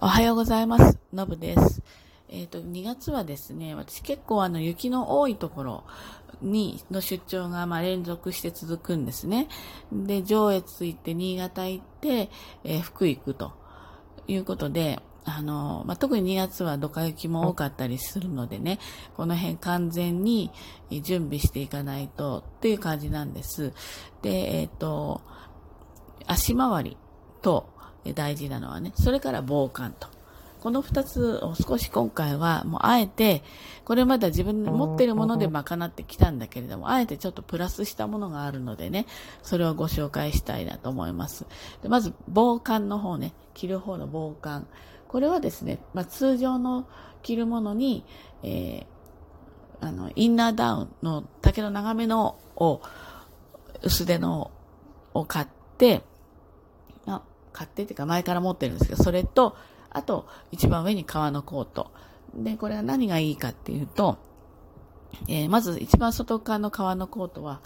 おはようございます。のぶです。えっ、と、2月はですね、私結構あの雪の多いところに、の出張がまあ連続して続くんですね。で、上越行って、新潟行って、えー福井行くということで、あの、まあ、特に2月はドカ雪も多かったりするのでね、この辺完全に準備していかないとっていう感じなんです。で、えっ、と、足回りと大事なのはね、それから防寒と。この二つを少し今回はもうあえて、これまでは自分の持っているもので賄ってきたんだけれども、あえてちょっとプラスしたものがあるのでね、それをご紹介したいなと思います。でまず、防寒の方ね、着る方の防寒。これはですね、まあ、通常の着るものに、えーあの、インナーダウンの丈の長めのを、薄手のを買って、まあ、買ってっていうか前から持ってるんですけど、それと、あと、一番上に革のコート。で、これは何がいいかっていうと、えーまず一番外側の革のコートは、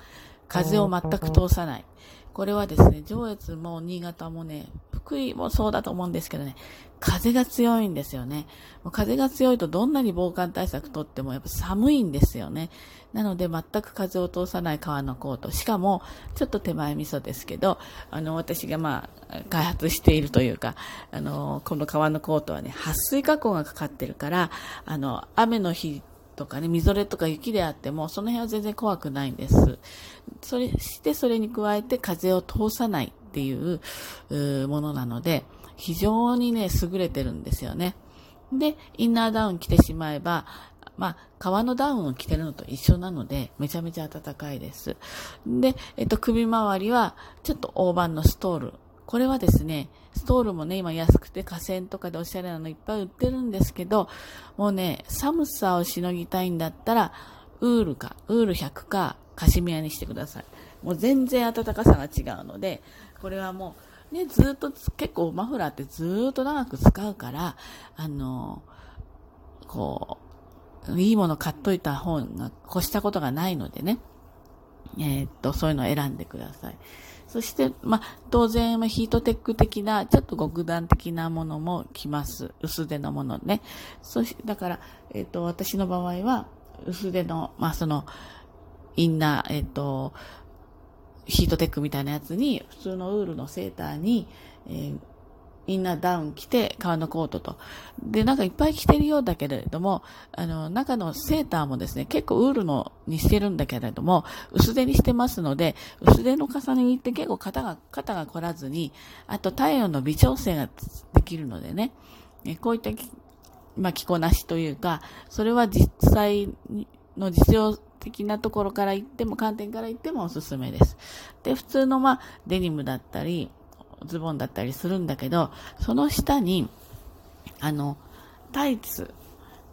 風を全く通さない。これはですね、上越も新潟もね、福井もそうだと思うんですけどね、風が強いんですよね。風が強いとどんなに防寒対策とってもやっぱ寒いんですよね。なので全く風を通さない革のコート。しかも、ちょっと手前味噌ですけど、あの、私がまあ、開発しているというか、あの、この革のコートはね、撥水加工がかかってるから、あの、雨の日とかね、みぞれとか雪であっても、その辺は全然怖くないんです。それして、それに加えて風を通さないっていうものなので、非常にね、優れてるんですよね。で、インナーダウン着てしまえば、まあ、革のダウンを着てるのと一緒なので、めちゃめちゃ暖かいです。で、えっと、首周りは、ちょっと大判のストール。これはですね、ストールもね、今安くて河川とかでおしゃれなのいっぱい売ってるんですけど、もうね、寒さをしのぎたいんだったら、ウールか、ウール100か、カシミヤにしてください。もう全然暖かさが違うので、これはもう、ね、ずっと、結構マフラーってずっと長く使うから、あの、こう、いいもの買っといた方が越したことがないのでね。えーっと、そういうのを選んでください。そして、まあ、当然、ヒートテック的な、ちょっと極暖的なものも着ます。薄手のものね。そし、だから、えーっと、私の場合は、薄手の、まあ、その、インナー、えーっと、ヒートテックみたいなやつに、普通のウールのセーターに、えーインナーダウン着て、革のコートと。で、なんかいっぱい着てるようだけれども、あの、中のセーターもですね、結構ウールのにしてるんだけれども、薄手にしてますので、薄手の重ね着って結構肩が、肩が凝らずに、あと体温の微調整ができるのでね、えこういった、まあ、着こなしというか、それは実際にの実用的なところから言っても、観点から言ってもおすすめです。で、普通のまあ、デニムだったり、ズボンだったりするんだけど、その下に、あの、タイツ、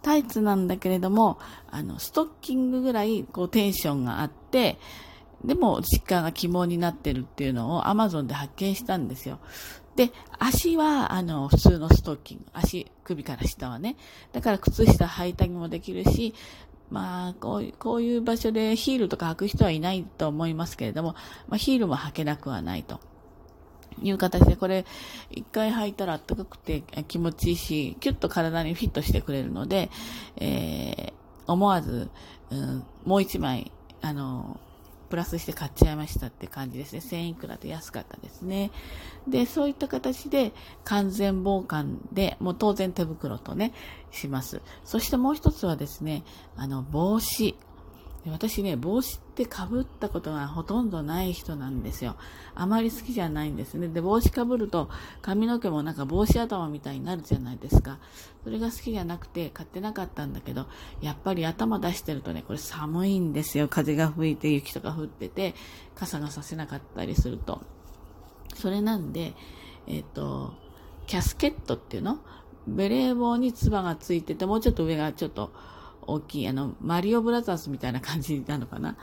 タイツなんだけれども、あの、ストッキングぐらい、こう、テンションがあって、でも、実感が肝になってるっていうのを Amazon で発見したんですよ。で、足は、あの、普通のストッキング。足、首から下はね。だから、靴下履いたりもできるし、まあ、こういう、こういう場所でヒールとか履く人はいないと思いますけれども、まあ、ヒールも履けなくはないと。いう形で、これ、一回履いたら暖かくて気持ちいいし、キュッと体にフィットしてくれるので、えー、思わず、うん、もう一枚、あの、プラスして買っちゃいましたって感じですね。1000いくらで安かったですね。で、そういった形で完全防寒で、もう当然手袋とね、します。そしてもう一つはですね、あの、帽子。で私ね、帽子って被ったことがほとんどない人なんですよ。あまり好きじゃないんですね。で、帽子被ると髪の毛もなんか帽子頭みたいになるじゃないですか。それが好きじゃなくて買ってなかったんだけど、やっぱり頭出してるとね、これ寒いんですよ。風が吹いて雪とか降ってて、傘がさせなかったりすると。それなんで、えっ、と、キャスケットっていうの？ベレー帽につばがついてて、もうちょっと上がちょっと大きい、あの、マリオブラザーズみたいな感じなのかな？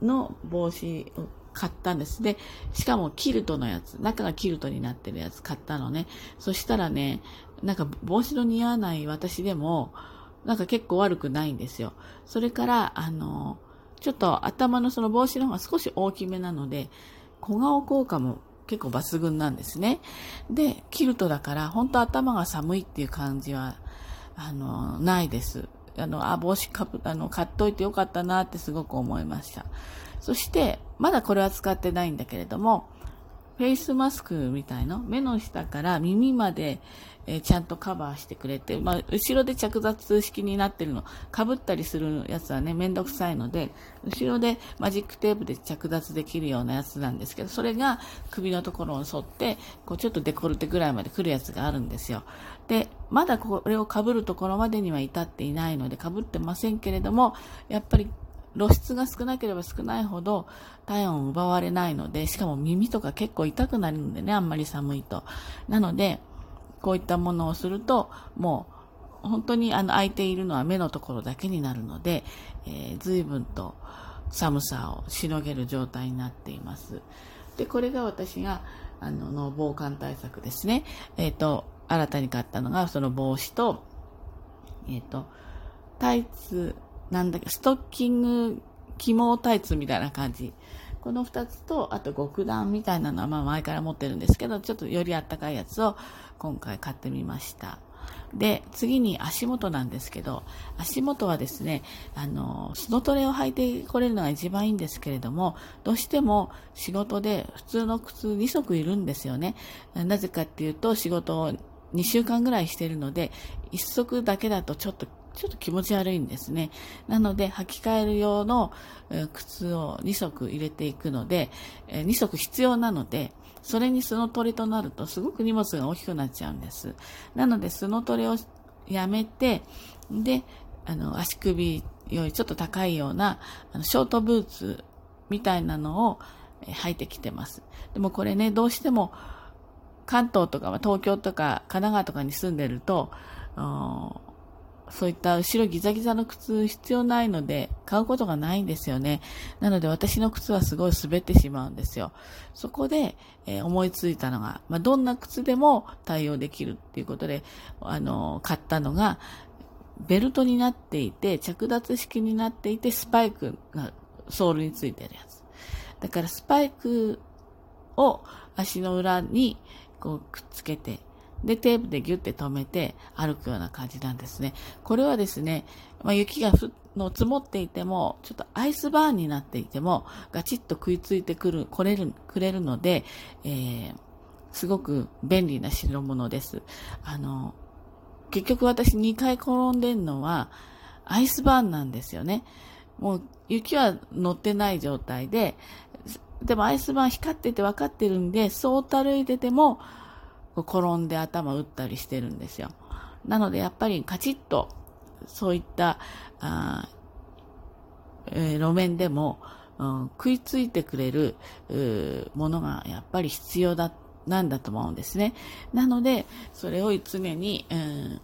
の帽子を買ったんです。で、しかもキルトのやつ、中がキルトになってるやつ買ったのね。そしたらね、なんか帽子の似合わない私でも、なんか結構悪くないんですよ。それから、あの、ちょっと頭のその帽子の方が少し大きめなので、小顔効果も結構抜群なんですね。で、キルトだから、本当頭が寒いっていう感じは、あの、ないです。あの、あ、帽子かぶ、あの、買っといてよかったなってすごく思いました。そして、まだこれは使ってないんだけれども、フェイスマスクみたいの、目の下から耳まで、えー、ちゃんとカバーしてくれて、まあ、後ろで着脱式になってるの、被ったりするやつはね、めんどくさいので、後ろでマジックテープで着脱できるようなやつなんですけど、それが首のところを沿って、こうちょっとデコルテぐらいまで来るやつがあるんですよ。で、まだこれを被るところまでには至っていないので、被ってませんけれども、やっぱり露出が少なければ少ないほど体温を奪われないので、しかも耳とか結構痛くなるんでね、あんまり寒いと。なので、こういったものをすると、もう本当にあの空いているのは目のところだけになるので、えー、随分と寒さをしのげる状態になっています。で、これが私が、あの、の防寒対策ですね。えっ、ー、と、新たに買ったのが、その帽子と、えっ、ー、と、タイツ、なんだっけ、ストッキング起毛タイツみたいな感じ。この2つと、あと極暖みたいなのはまあ前から持ってるんですけど、ちょっとよりあったかいやつを今回買ってみました。で、次に足元なんですけど、足元はですね、あの、スノトレを履いてこれるのが一番いいんですけれども、どうしても仕事で普通の靴2足いるんですよね。なぜかっていうと、仕事を2週間ぐらいしてるので、1足だけだとちょっとちょっと気持ち悪いんですね。なので、履き替える用の靴を2足入れていくので、2足必要なので、それにスノトレとなるとすごく荷物が大きくなっちゃうんです。なので、スノトレをやめて、で、あの、足首よりちょっと高いような、あの、ショートブーツみたいなのを履いてきてます。でもこれね、どうしても、関東とか、東京とか神奈川とかに住んでると、そういった後ろギザギザの靴必要ないので、買うことがないんですよね。なので私の靴はすごい滑ってしまうんですよ。そこで、えー、思いついたのが、まあ、どんな靴でも対応できるっていうことで、あの、買ったのが、ベルトになっていて、着脱式になっていて、スパイクがソールについてるやつ。だからスパイクを足の裏にこうくっつけて、で、テープでギュッて止めて歩くような感じなんですね。これはですね、まあ、雪がの積もっていても、ちょっとアイスバーンになっていても、ガチッと食いついてくる、来れる、くれるので、えー、すごく便利な代物です。あの、結局私2回転んでんのは、アイスバーンなんですよね。もう雪は乗ってない状態で、でもアイスバーン光ってて分かってるんで、そうた歩いてても、転んで頭打ったりしてるんですよ。なのでやっぱりカチッとそういったあ、えー、路面でも、うん、食いついてくれるものがやっぱり必要だなんだと思うんですね。なのでそれを常に、うん、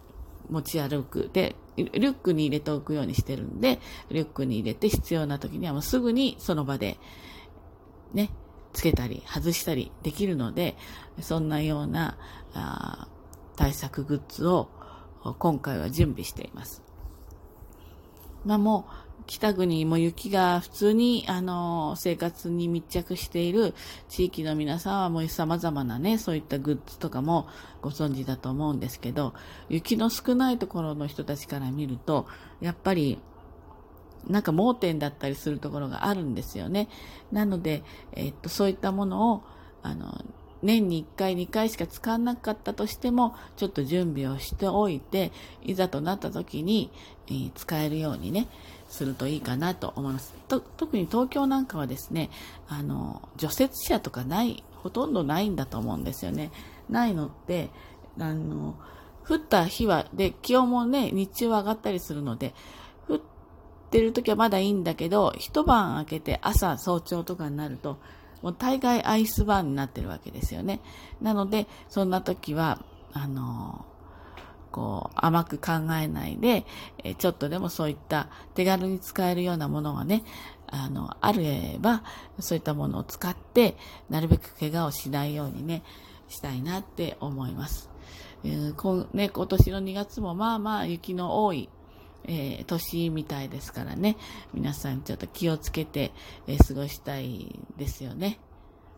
持ち歩く。で、リュックに入れておくようにしてるんで、リュックに入れて必要な時にはもうすぐにその場でね、つけたり外したりできるので、そんなようなあ対策グッズを今回は準備しています。まあもう北国も雪が普通にあの生活に密着している地域の皆さんはもう様々なね、そういったグッズとかもご存知だと思うんですけど、雪の少ないところの人たちから見ると、やっぱりなんか盲点だったりするところがあるんですよね。なので、えっと、そういったものを、あの、年に1回、2回しか使わなかったとしても、ちょっと準備をしておいて、いざとなった時に、えー、使えるようにね、するといいかなと思います。と特に東京なんかはですね、あの、除雪車とかない、ほとんどないんだと思うんですよね。ないのって、あの、降った日は、で、気温もね、日中は上がったりするので、ってる時はまだいいんだけど、一晩明けて朝早朝とかになると、もう大概アイスバーンになってるわけですよね。なので、そんな時は、あのこう、甘く考えないで、えちょっとでもそういった手軽に使えるようなものがね、あの、あれば、そういったものを使って、なるべく怪我をしないようにね、したいなって思います。えー、こね、今年の2月もまあまあ雪の多いえー、年みたいですからね、皆さんちょっと気をつけて、えー、過ごしたいですよね。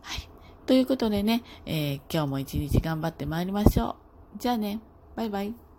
はい。ということでね、えー、今日も一日頑張ってまいりましょう。じゃあね、バイバイ。